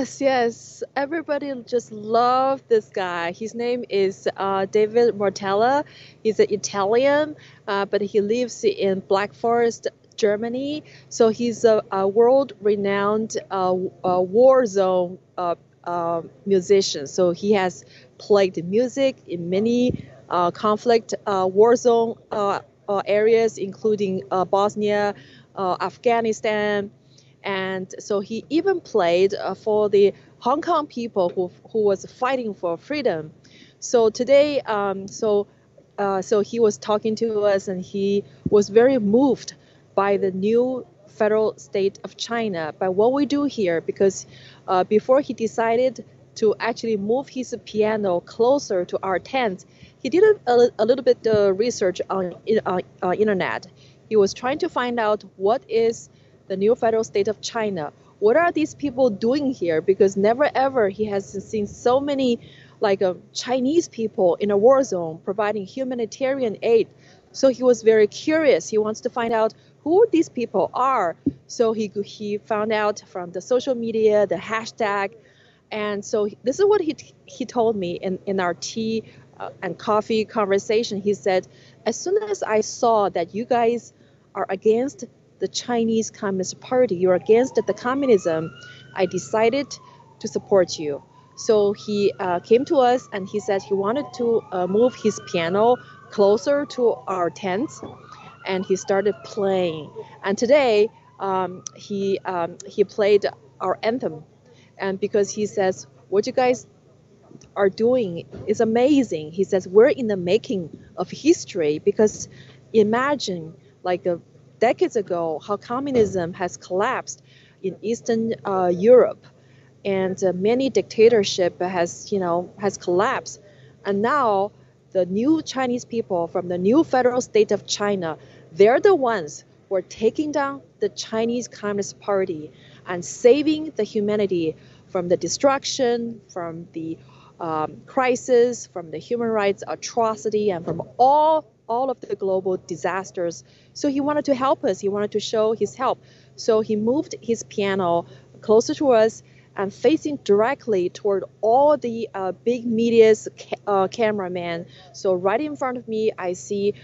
Yes, yes. Everybody just love this guy. His name is uh, David Martello. He's an Italian, uh, but he lives in Black Forest, Germany. So he's a, a world-renowned uh, uh, war zone uh, uh, musician. So he has played music in many conflict war zone areas, including Bosnia, Afghanistan, and so he even played uh, for the Hong Kong people who who was fighting for freedom. So today, um, so uh, so he was talking to us, and he was very moved by the new federal state of China, by what we do here, because uh, before he decided to actually move his piano closer to our tent, he did a, a little bit of research on uh, uh, internet. He was trying to find out what is the new federal state of China. What are these people doing here? Because never ever he has seen so many like uh, Chinese people in a war zone providing humanitarian aid. So he was very curious. He wants to find out who these people are. So he he found out from the social media, the hashtag, and so this is what he he told me in in our tea uh, and coffee conversation. He said, as soon as I saw that you guys are against the Chinese Communist Party, you're against the communism, I decided to support you. So he uh, came to us and he said he wanted to uh, move his piano closer to our tents, and he started playing. And today um, he um, he played our anthem, and because he says what you guys are doing is amazing. He says we're in the making of history because imagine like a decades ago how communism has collapsed in Eastern uh, Europe, and uh, many dictatorship has you know has collapsed, and now the new Chinese people from the new federal state of China, they're the ones who are taking down the Chinese Communist Party and saving the humanity from the destruction, from the um, crisis, from the human rights atrocity, and from all all of the global disasters. So he wanted to help us. He wanted to show his help. So he moved his piano closer to us and facing directly toward all the uh, big media's ca- uh, cameraman. So right in front of me, I see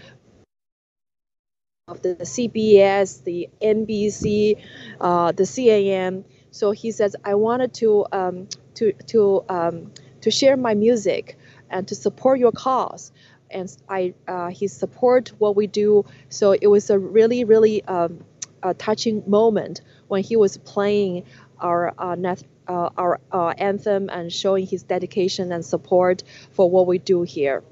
of the, CBS, the NBC, uh, the CNN. So he says, I wanted to um, to to um, to share my music and to support your cause and I uh, he support what we do. So it was a really really um, a touching moment when he was playing our uh, net, uh, our uh, anthem and showing his dedication and support for what we do here.